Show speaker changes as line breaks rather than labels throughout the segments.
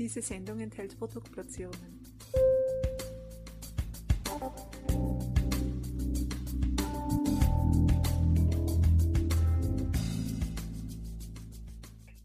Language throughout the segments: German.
Diese Sendung enthält Produktplatzierungen.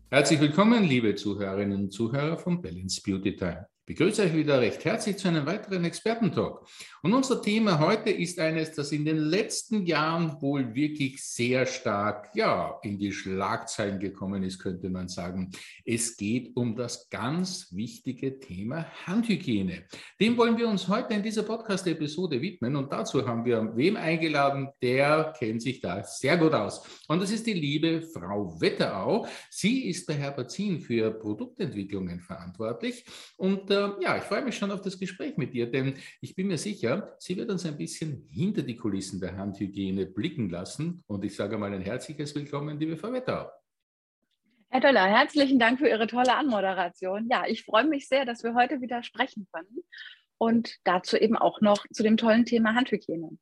Herzlich willkommen, liebe Zuhörerinnen und Zuhörer von Balance Beauty Time begrüße euch wieder recht herzlich zu einem weiteren Expertentalk. Und unser Thema heute ist eines, das in den letzten Jahren wohl wirklich sehr stark ja, in die Schlagzeilen gekommen ist, könnte man sagen. Es geht um das ganz wichtige Thema Handhygiene. Dem wollen wir uns heute in dieser Podcast-Episode widmen. Und dazu haben wir wem eingeladen, der kennt sich da sehr gut aus. Und das ist die liebe Frau Wetterau. Sie ist bei Herbazin für Produktentwicklungen verantwortlich und äh, ja, ich freue mich schon auf das Gespräch mit dir, denn ich bin mir sicher, sie wird uns ein bisschen hinter die Kulissen der Handhygiene blicken lassen. Und ich sage mal ein herzliches Willkommen, liebe Frau Wettau.
Herr Döller, herzlichen Dank für Ihre tolle Anmoderation. Ja, ich freue mich sehr, dass wir heute wieder sprechen können und dazu eben auch noch zu dem tollen Thema Handhygiene.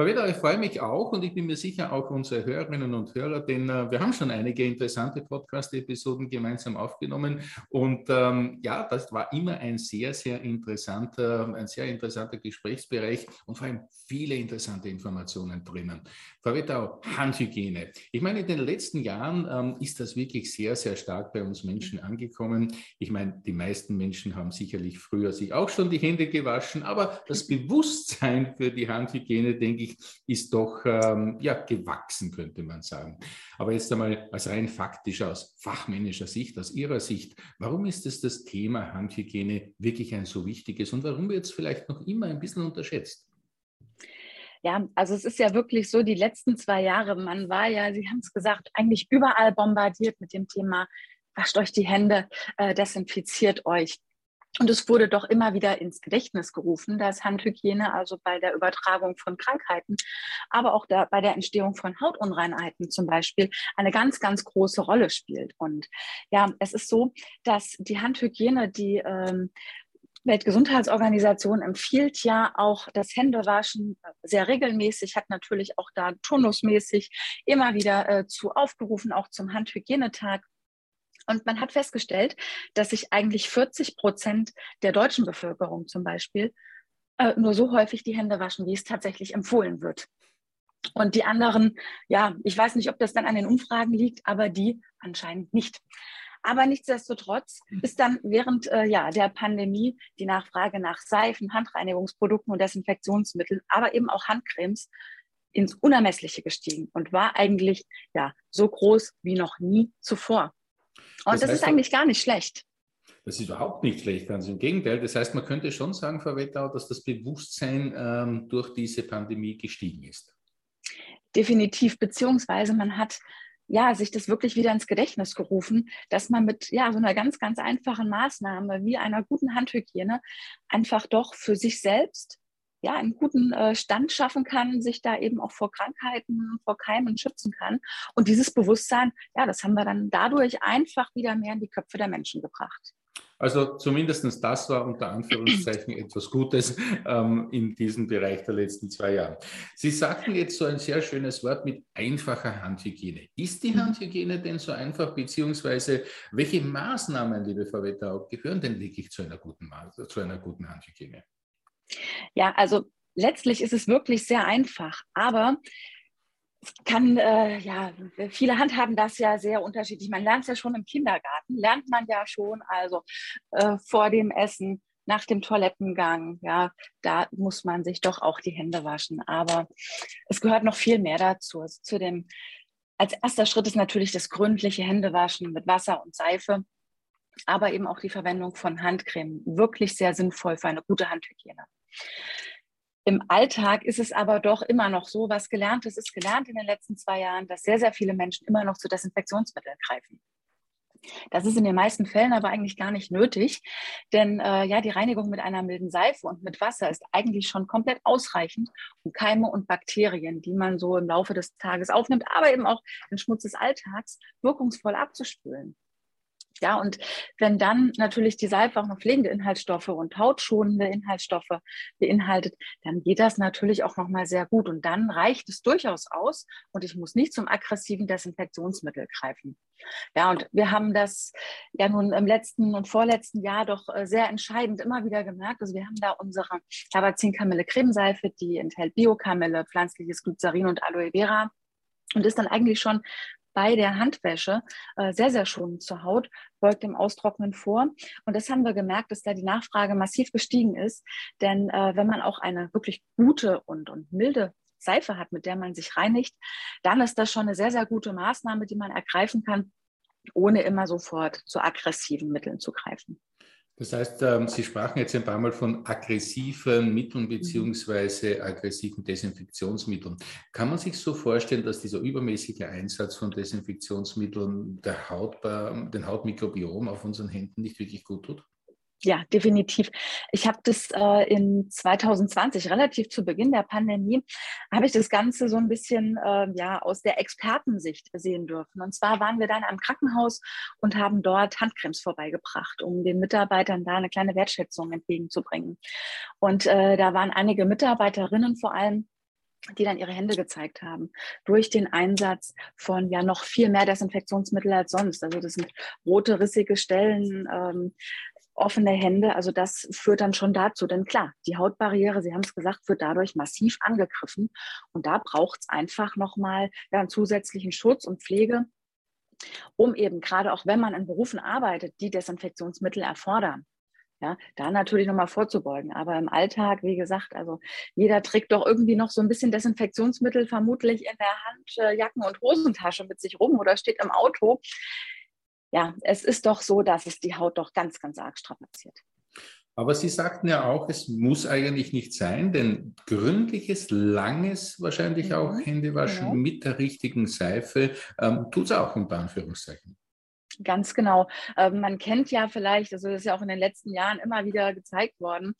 Frau Weder, ich freue mich auch und ich bin mir sicher auch unsere Hörerinnen und Hörer, denn äh, wir haben schon einige interessante Podcast-Episoden gemeinsam aufgenommen und ähm, ja, das war immer ein sehr, sehr interessanter, ein sehr interessanter Gesprächsbereich und vor allem viele interessante Informationen drinnen. Frau Wettau, Handhygiene. Ich meine, in den letzten Jahren ähm, ist das wirklich sehr, sehr stark bei uns Menschen angekommen. Ich meine, die meisten Menschen haben sicherlich früher sich auch schon die Hände gewaschen, aber das Bewusstsein für die Handhygiene, denke ich, ich, ist doch ähm, ja, gewachsen, könnte man sagen. Aber jetzt einmal als rein faktisch, aus fachmännischer Sicht, aus Ihrer Sicht, warum ist es das Thema Handhygiene wirklich ein so wichtiges und warum wird es vielleicht noch immer ein bisschen unterschätzt?
Ja, also es ist ja wirklich so, die letzten zwei Jahre, man war ja, Sie haben es gesagt, eigentlich überall bombardiert mit dem Thema, wascht euch die Hände, äh, desinfiziert euch. Und es wurde doch immer wieder ins Gedächtnis gerufen, dass Handhygiene also bei der Übertragung von Krankheiten, aber auch da, bei der Entstehung von Hautunreinheiten zum Beispiel eine ganz, ganz große Rolle spielt. Und ja, es ist so, dass die Handhygiene, die ähm, Weltgesundheitsorganisation empfiehlt ja auch das Händewaschen sehr regelmäßig, hat natürlich auch da turnusmäßig immer wieder äh, zu aufgerufen, auch zum Handhygienetag. Und man hat festgestellt, dass sich eigentlich 40 Prozent der deutschen Bevölkerung zum Beispiel äh, nur so häufig die Hände waschen, wie es tatsächlich empfohlen wird. Und die anderen, ja, ich weiß nicht, ob das dann an den Umfragen liegt, aber die anscheinend nicht. Aber nichtsdestotrotz ist dann während äh, ja, der Pandemie die Nachfrage nach Seifen, Handreinigungsprodukten und Desinfektionsmitteln, aber eben auch Handcremes ins Unermessliche gestiegen und war eigentlich ja so groß wie noch nie zuvor. Und das, das heißt, ist eigentlich gar nicht schlecht.
Das ist überhaupt nicht schlecht, ganz im Gegenteil. Das heißt, man könnte schon sagen, Frau Wettau, dass das Bewusstsein ähm, durch diese Pandemie gestiegen ist.
Definitiv, beziehungsweise man hat ja, sich das wirklich wieder ins Gedächtnis gerufen, dass man mit ja, so einer ganz, ganz einfachen Maßnahme wie einer guten Handhygiene einfach doch für sich selbst ja, einen guten äh, Stand schaffen kann, sich da eben auch vor Krankheiten, vor Keimen schützen kann. Und dieses Bewusstsein, ja, das haben wir dann dadurch einfach wieder mehr in die Köpfe der Menschen gebracht.
Also zumindest das war unter Anführungszeichen etwas Gutes ähm, in diesem Bereich der letzten zwei Jahre. Sie sagten jetzt so ein sehr schönes Wort mit einfacher Handhygiene. Ist die mhm. Handhygiene denn so einfach, beziehungsweise welche Maßnahmen, liebe Frau Wetterau, gehören denn wirklich zu einer guten, zu einer guten Handhygiene?
Ja, also letztlich ist es wirklich sehr einfach, aber es kann, äh, ja, viele handhaben das ja sehr unterschiedlich. Man lernt es ja schon im Kindergarten, lernt man ja schon, also äh, vor dem Essen, nach dem Toilettengang, ja, da muss man sich doch auch die Hände waschen. Aber es gehört noch viel mehr dazu. Also zu dem, als erster Schritt ist natürlich das gründliche Händewaschen mit Wasser und Seife aber eben auch die Verwendung von Handcreme wirklich sehr sinnvoll für eine gute Handhygiene. Im Alltag ist es aber doch immer noch so, was gelernt ist, ist gelernt in den letzten zwei Jahren, dass sehr, sehr viele Menschen immer noch zu Desinfektionsmitteln greifen. Das ist in den meisten Fällen aber eigentlich gar nicht nötig, denn äh, ja, die Reinigung mit einer milden Seife und mit Wasser ist eigentlich schon komplett ausreichend, um Keime und Bakterien, die man so im Laufe des Tages aufnimmt, aber eben auch den Schmutz des Alltags wirkungsvoll abzuspülen. Ja, und wenn dann natürlich die Seife auch noch pflegende Inhaltsstoffe und hautschonende Inhaltsstoffe beinhaltet, dann geht das natürlich auch nochmal sehr gut. Und dann reicht es durchaus aus und ich muss nicht zum aggressiven Desinfektionsmittel greifen. Ja, und wir haben das ja nun im letzten und vorletzten Jahr doch äh, sehr entscheidend immer wieder gemerkt. Also wir haben da unsere Tabazin-Kamille Cremeseife, die enthält Biokamille, pflanzliches Glycerin und Aloe Vera und ist dann eigentlich schon bei der Handwäsche äh, sehr, sehr schonend zur Haut, beugt dem Austrocknen vor. Und das haben wir gemerkt, dass da die Nachfrage massiv gestiegen ist. Denn äh, wenn man auch eine wirklich gute und, und milde Seife hat, mit der man sich reinigt, dann ist das schon eine sehr, sehr gute Maßnahme, die man ergreifen kann, ohne immer sofort zu aggressiven Mitteln zu greifen.
Das heißt, ähm, Sie sprachen jetzt ein paar Mal von aggressiven Mitteln mhm. beziehungsweise aggressiven Desinfektionsmitteln. Kann man sich so vorstellen, dass dieser übermäßige Einsatz von Desinfektionsmitteln der Haut, den Hautmikrobiom auf unseren Händen nicht wirklich gut tut?
Ja, definitiv. Ich habe das äh, in 2020, relativ zu Beginn der Pandemie, habe ich das Ganze so ein bisschen äh, ja, aus der Expertensicht sehen dürfen. Und zwar waren wir dann am Krankenhaus und haben dort Handcremes vorbeigebracht, um den Mitarbeitern da eine kleine Wertschätzung entgegenzubringen. Und äh, da waren einige Mitarbeiterinnen vor allem, die dann ihre Hände gezeigt haben, durch den Einsatz von ja noch viel mehr Desinfektionsmittel als sonst. Also das sind rote, rissige Stellen, ähm, offene Hände, also das führt dann schon dazu. Denn klar, die Hautbarriere, Sie haben es gesagt, wird dadurch massiv angegriffen. Und da braucht es einfach nochmal ja, einen zusätzlichen Schutz und Pflege, um eben gerade auch wenn man in Berufen arbeitet, die Desinfektionsmittel erfordern. Ja, da natürlich nochmal vorzubeugen. Aber im Alltag, wie gesagt, also jeder trägt doch irgendwie noch so ein bisschen Desinfektionsmittel vermutlich in der Hand, äh, Jacken- und Hosentasche mit sich rum oder steht im Auto ja, es ist doch so, dass es die Haut doch ganz, ganz arg strapaziert.
Aber Sie sagten ja auch, es muss eigentlich nicht sein, denn gründliches, langes, wahrscheinlich auch mhm. Händewaschen ja. mit der richtigen Seife ähm, tut es auch unter Anführungszeichen.
Ganz genau. Ähm, man kennt ja vielleicht, also das ist ja auch in den letzten Jahren immer wieder gezeigt worden,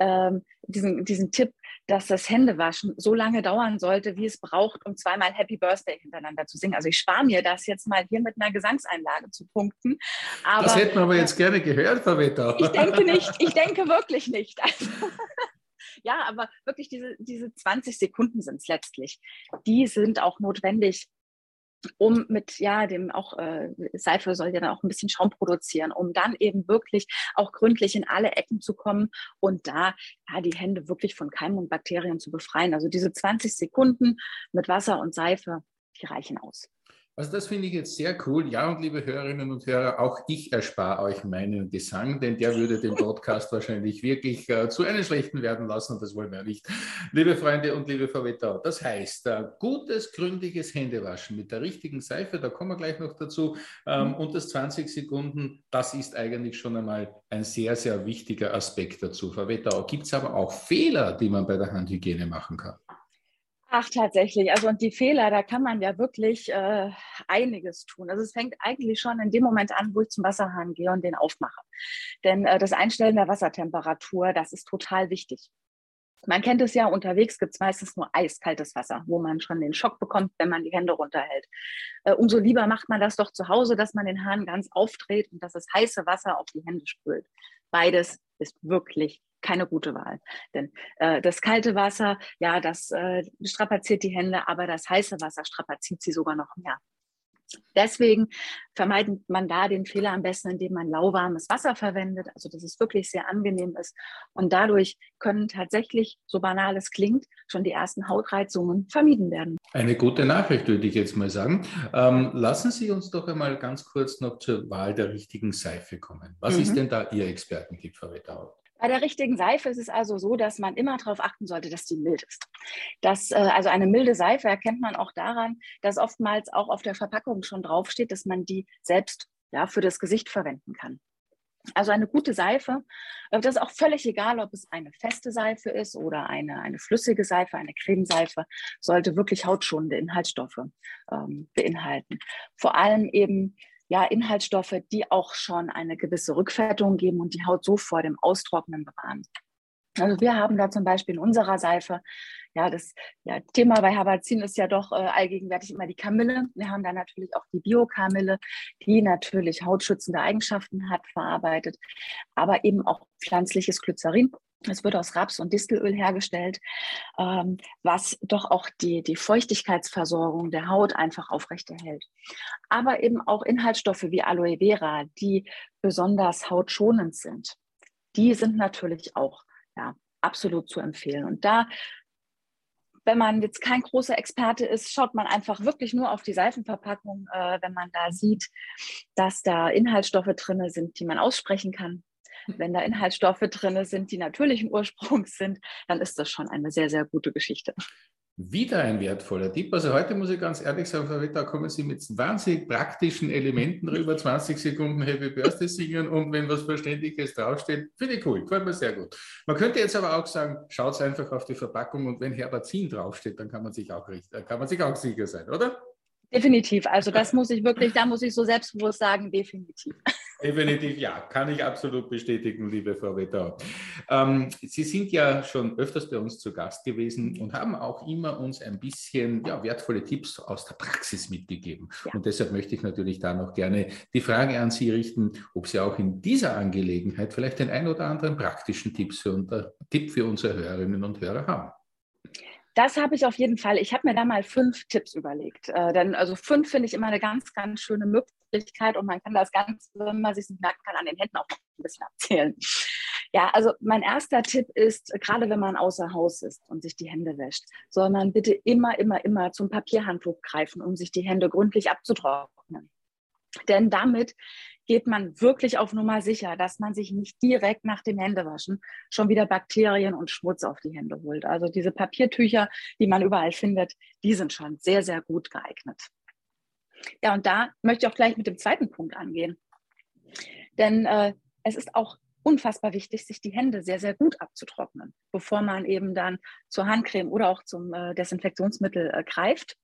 ähm, diesen, diesen Tipp, dass das Händewaschen so lange dauern sollte, wie es braucht, um zweimal Happy Birthday hintereinander zu singen. Also ich spare mir das jetzt mal hier mit einer Gesangseinlage zu punkten.
Aber, das hätten wir aber jetzt gerne gehört, Frau Wetter.
Ich denke nicht, ich denke wirklich nicht. Also, ja, aber wirklich diese, diese 20 Sekunden sind es letztlich. Die sind auch notwendig, um mit ja dem auch äh, Seife soll ja dann auch ein bisschen Schaum produzieren, um dann eben wirklich auch gründlich in alle Ecken zu kommen und da ja die Hände wirklich von Keimen und Bakterien zu befreien. Also diese 20 Sekunden mit Wasser und Seife, die reichen aus.
Also das finde ich jetzt sehr cool. Ja, und liebe Hörerinnen und Hörer, auch ich erspare euch meinen Gesang, denn der würde den Podcast wahrscheinlich wirklich äh, zu einem schlechten werden lassen und das wollen wir nicht. Liebe Freunde und liebe Frau Wettau, das heißt, äh, gutes, gründliches Händewaschen mit der richtigen Seife, da kommen wir gleich noch dazu, ähm, mhm. und das 20 Sekunden, das ist eigentlich schon einmal ein sehr, sehr wichtiger Aspekt dazu. Frau Wettau, gibt es aber auch Fehler, die man bei der Handhygiene machen kann?
Ach, tatsächlich. Also und die Fehler, da kann man ja wirklich äh, einiges tun. Also es fängt eigentlich schon in dem Moment an, wo ich zum Wasserhahn gehe und den aufmache. Denn äh, das Einstellen der Wassertemperatur, das ist total wichtig. Man kennt es ja, unterwegs gibt es meistens nur eiskaltes Wasser, wo man schon den Schock bekommt, wenn man die Hände runterhält. Äh, umso lieber macht man das doch zu Hause, dass man den Hahn ganz aufdreht und dass das heiße Wasser auf die Hände spült. Beides ist wirklich keine gute Wahl. Denn äh, das kalte Wasser, ja, das äh, strapaziert die Hände, aber das heiße Wasser strapaziert sie sogar noch mehr. Deswegen vermeidet man da den Fehler am besten, indem man lauwarmes Wasser verwendet, also dass es wirklich sehr angenehm ist. Und dadurch können tatsächlich, so banal es klingt, schon die ersten Hautreizungen vermieden werden.
Eine gute Nachricht, würde ich jetzt mal sagen. Ähm, lassen Sie uns doch einmal ganz kurz noch zur Wahl der richtigen Seife kommen. Was mhm. ist denn da Ihr Expertentipp, Frau Wettau?
Bei der richtigen Seife ist es also so, dass man immer darauf achten sollte, dass die mild ist. Das, äh, also eine milde Seife erkennt man auch daran, dass oftmals auch auf der Verpackung schon draufsteht, dass man die selbst ja, für das Gesicht verwenden kann. Also eine gute Seife, äh, das ist auch völlig egal, ob es eine feste Seife ist oder eine, eine flüssige Seife, eine Cremeseife, sollte wirklich hautschonende Inhaltsstoffe ähm, beinhalten. Vor allem eben ja, Inhaltsstoffe, die auch schon eine gewisse Rückfettung geben und die Haut so vor dem Austrocknen bewahren. Also wir haben da zum Beispiel in unserer Seife, ja, das ja, Thema bei Habazin ist ja doch äh, allgegenwärtig immer die Kamille. Wir haben da natürlich auch die Biokamille, die natürlich hautschützende Eigenschaften hat, verarbeitet, aber eben auch pflanzliches Glycerin. Es wird aus Raps- und Distelöl hergestellt, ähm, was doch auch die, die Feuchtigkeitsversorgung der Haut einfach aufrechterhält. Aber eben auch Inhaltsstoffe wie Aloe Vera, die besonders hautschonend sind. Die sind natürlich auch ja, absolut zu empfehlen. Und da, wenn man jetzt kein großer Experte ist, schaut man einfach wirklich nur auf die Seifenverpackung, äh, wenn man da sieht, dass da Inhaltsstoffe drin sind, die man aussprechen kann. Wenn da Inhaltsstoffe drin sind, die natürlichen Ursprungs sind, dann ist das schon eine sehr, sehr gute Geschichte.
Wieder ein wertvoller Tipp. Also heute muss ich ganz ehrlich sagen, Frau Ritter, kommen Sie mit wahnsinnig praktischen Elementen rüber, 20 Sekunden Happy Birthday singen und wenn was Verständiges draufsteht, finde ich cool, gefällt mir sehr gut. Man könnte jetzt aber auch sagen, schaut einfach auf die Verpackung und wenn Herbazin draufsteht, dann kann man sich auch, kann man sich auch sicher sein, oder?
Definitiv. Also das muss ich wirklich, da muss ich so selbstbewusst sagen, definitiv.
Definitiv ja, kann ich absolut bestätigen, liebe Frau Wetter. Ähm, Sie sind ja schon öfters bei uns zu Gast gewesen und haben auch immer uns ein bisschen ja, wertvolle Tipps aus der Praxis mitgegeben. Ja. Und deshalb möchte ich natürlich da noch gerne die Frage an Sie richten, ob Sie auch in dieser Angelegenheit vielleicht den ein oder anderen praktischen Tipps für unser, Tipp für unsere Hörerinnen und Hörer haben.
Das habe ich auf jeden Fall. Ich habe mir da mal fünf Tipps überlegt. Äh, denn also fünf finde ich immer eine ganz, ganz schöne Möglichkeit und man kann das ganz, wenn man sich nicht merken kann, an den Händen auch ein bisschen erzählen. Ja, also mein erster Tipp ist, gerade wenn man außer Haus ist und sich die Hände wäscht, soll man bitte immer, immer, immer zum Papierhandtuch greifen, um sich die Hände gründlich abzutrocknen. Denn damit geht man wirklich auf Nummer sicher, dass man sich nicht direkt nach dem Händewaschen schon wieder Bakterien und Schmutz auf die Hände holt. Also diese Papiertücher, die man überall findet, die sind schon sehr, sehr gut geeignet. Ja, und da möchte ich auch gleich mit dem zweiten Punkt angehen. Denn äh, es ist auch unfassbar wichtig, sich die Hände sehr, sehr gut abzutrocknen, bevor man eben dann zur Handcreme oder auch zum äh, Desinfektionsmittel äh, greift.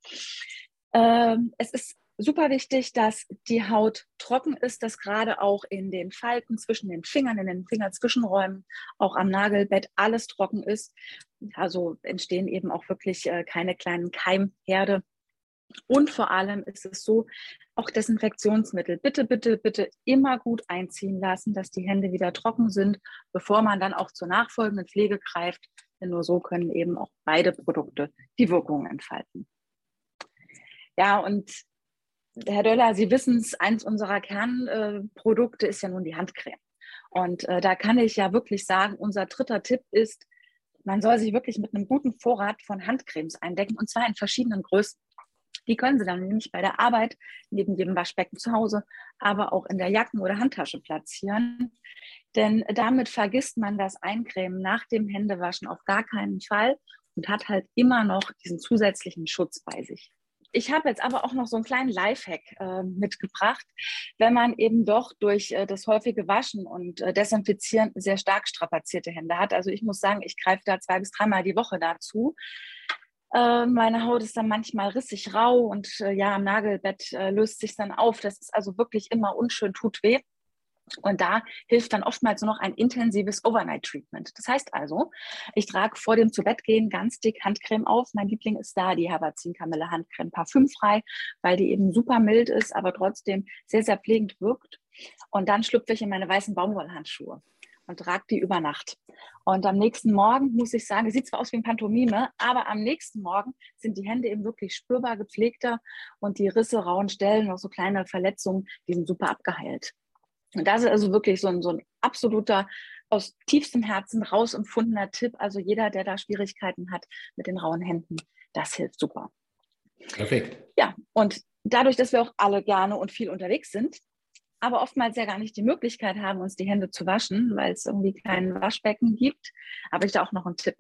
Ähm, es ist super wichtig, dass die Haut trocken ist, dass gerade auch in den Falten zwischen den Fingern, in den Fingerzwischenräumen, auch am Nagelbett alles trocken ist. Also entstehen eben auch wirklich äh, keine kleinen Keimherde. Und vor allem ist es so, auch Desinfektionsmittel bitte, bitte, bitte immer gut einziehen lassen, dass die Hände wieder trocken sind, bevor man dann auch zur nachfolgenden Pflege greift. Denn nur so können eben auch beide Produkte die Wirkung entfalten. Ja, und Herr Döller, Sie wissen es, eins unserer Kernprodukte ist ja nun die Handcreme. Und äh, da kann ich ja wirklich sagen, unser dritter Tipp ist, man soll sich wirklich mit einem guten Vorrat von Handcremes eindecken und zwar in verschiedenen Größen. Die können Sie dann nämlich bei der Arbeit neben jedem Waschbecken zu Hause, aber auch in der Jacken- oder Handtasche platzieren. Denn damit vergisst man das Eincremen nach dem Händewaschen auf gar keinen Fall und hat halt immer noch diesen zusätzlichen Schutz bei sich. Ich habe jetzt aber auch noch so einen kleinen Lifehack äh, mitgebracht, wenn man eben doch durch äh, das häufige Waschen und äh, Desinfizieren sehr stark strapazierte Hände hat. Also ich muss sagen, ich greife da zwei bis dreimal die Woche dazu. Äh, meine Haut ist dann manchmal rissig rau und äh, ja, am Nagelbett äh, löst sich dann auf. Das ist also wirklich immer unschön, tut weh. Und da hilft dann oftmals nur noch ein intensives Overnight-Treatment. Das heißt also, ich trage vor dem Zubettgehen ganz dick Handcreme auf. Mein Liebling ist da die Herbazin Kamille Handcreme parfümfrei, weil die eben super mild ist, aber trotzdem sehr, sehr pflegend wirkt. Und dann schlüpfe ich in meine weißen Baumwollhandschuhe und trage die über Nacht. Und am nächsten Morgen muss ich sagen, sieht zwar aus wie ein Pantomime, aber am nächsten Morgen sind die Hände eben wirklich spürbar gepflegter und die Risse, rauen Stellen, noch so kleine Verletzungen, die sind super abgeheilt. Und das ist also wirklich so ein, so ein absoluter, aus tiefstem Herzen raus empfundener Tipp. Also jeder, der da Schwierigkeiten hat mit den rauen Händen, das hilft super.
Perfekt.
Ja, und dadurch, dass wir auch alle gerne und viel unterwegs sind, aber oftmals ja gar nicht die Möglichkeit haben, uns die Hände zu waschen, weil es irgendwie kein Waschbecken gibt, habe ich da auch noch einen Tipp.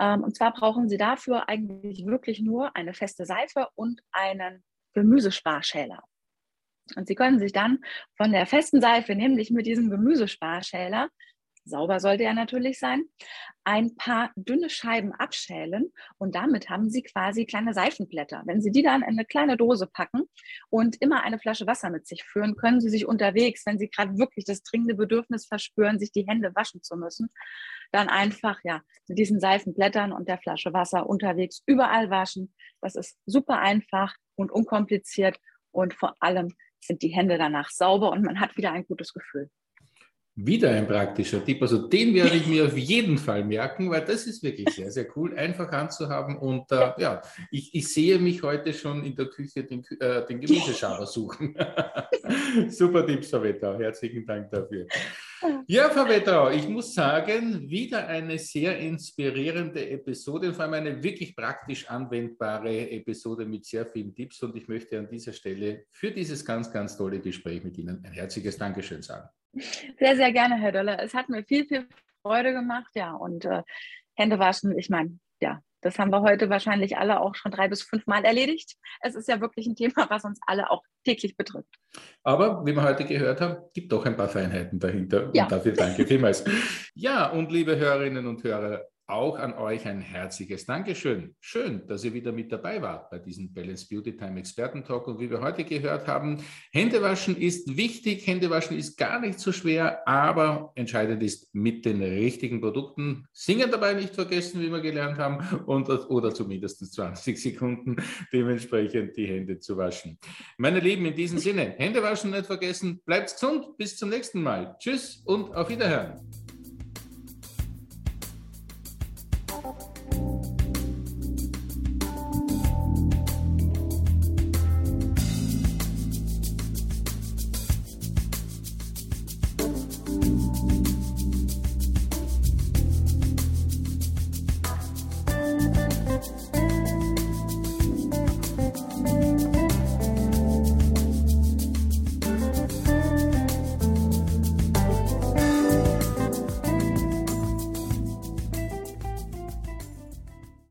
Ähm, und zwar brauchen Sie dafür eigentlich wirklich nur eine feste Seife und einen Gemüsesparschäler. Und Sie können sich dann von der festen Seife, nämlich mit diesem Gemüsesparschäler, sauber sollte er natürlich sein, ein paar dünne Scheiben abschälen und damit haben Sie quasi kleine Seifenblätter. Wenn Sie die dann in eine kleine Dose packen und immer eine Flasche Wasser mit sich führen, können Sie sich unterwegs, wenn Sie gerade wirklich das dringende Bedürfnis verspüren, sich die Hände waschen zu müssen, dann einfach ja mit diesen Seifenblättern und der Flasche Wasser unterwegs überall waschen. Das ist super einfach und unkompliziert und vor allem sind die Hände danach sauber und man hat wieder ein gutes Gefühl.
Wieder ein praktischer Tipp. Also den werde ich mir auf jeden Fall merken, weil das ist wirklich sehr, sehr cool, einfach anzuhaben. Und äh, ja, ich, ich, sehe mich heute schon in der Küche den, äh, den Gemüseschaber suchen. Super Tipps, Frau Wetterau. Herzlichen Dank dafür. Ja, Frau Wetterau, ich muss sagen, wieder eine sehr inspirierende Episode, vor allem eine wirklich praktisch anwendbare Episode mit sehr vielen Tipps. Und ich möchte an dieser Stelle für dieses ganz, ganz tolle Gespräch mit Ihnen ein herzliches Dankeschön sagen.
Sehr, sehr gerne, Herr Döller. Es hat mir viel, viel Freude gemacht, ja. Und äh, Hände waschen, ich meine, ja, das haben wir heute wahrscheinlich alle auch schon drei bis fünf Mal erledigt. Es ist ja wirklich ein Thema, was uns alle auch täglich betrifft.
Aber wie wir heute gehört haben, gibt doch ein paar Feinheiten dahinter. Ja. Und dafür danke vielmals. ja, und liebe Hörerinnen und Hörer, auch an euch ein herzliches Dankeschön. Schön, dass ihr wieder mit dabei wart bei diesem Balance Beauty Time Experten Talk. Und wie wir heute gehört haben, Händewaschen ist wichtig. Händewaschen ist gar nicht so schwer, aber entscheidend ist mit den richtigen Produkten. Singen dabei nicht vergessen, wie wir gelernt haben, und, oder zumindest 20 Sekunden dementsprechend die Hände zu waschen. Meine Lieben, in diesem Sinne, Händewaschen nicht vergessen. Bleibt gesund. Bis zum nächsten Mal. Tschüss und auf Wiederhören.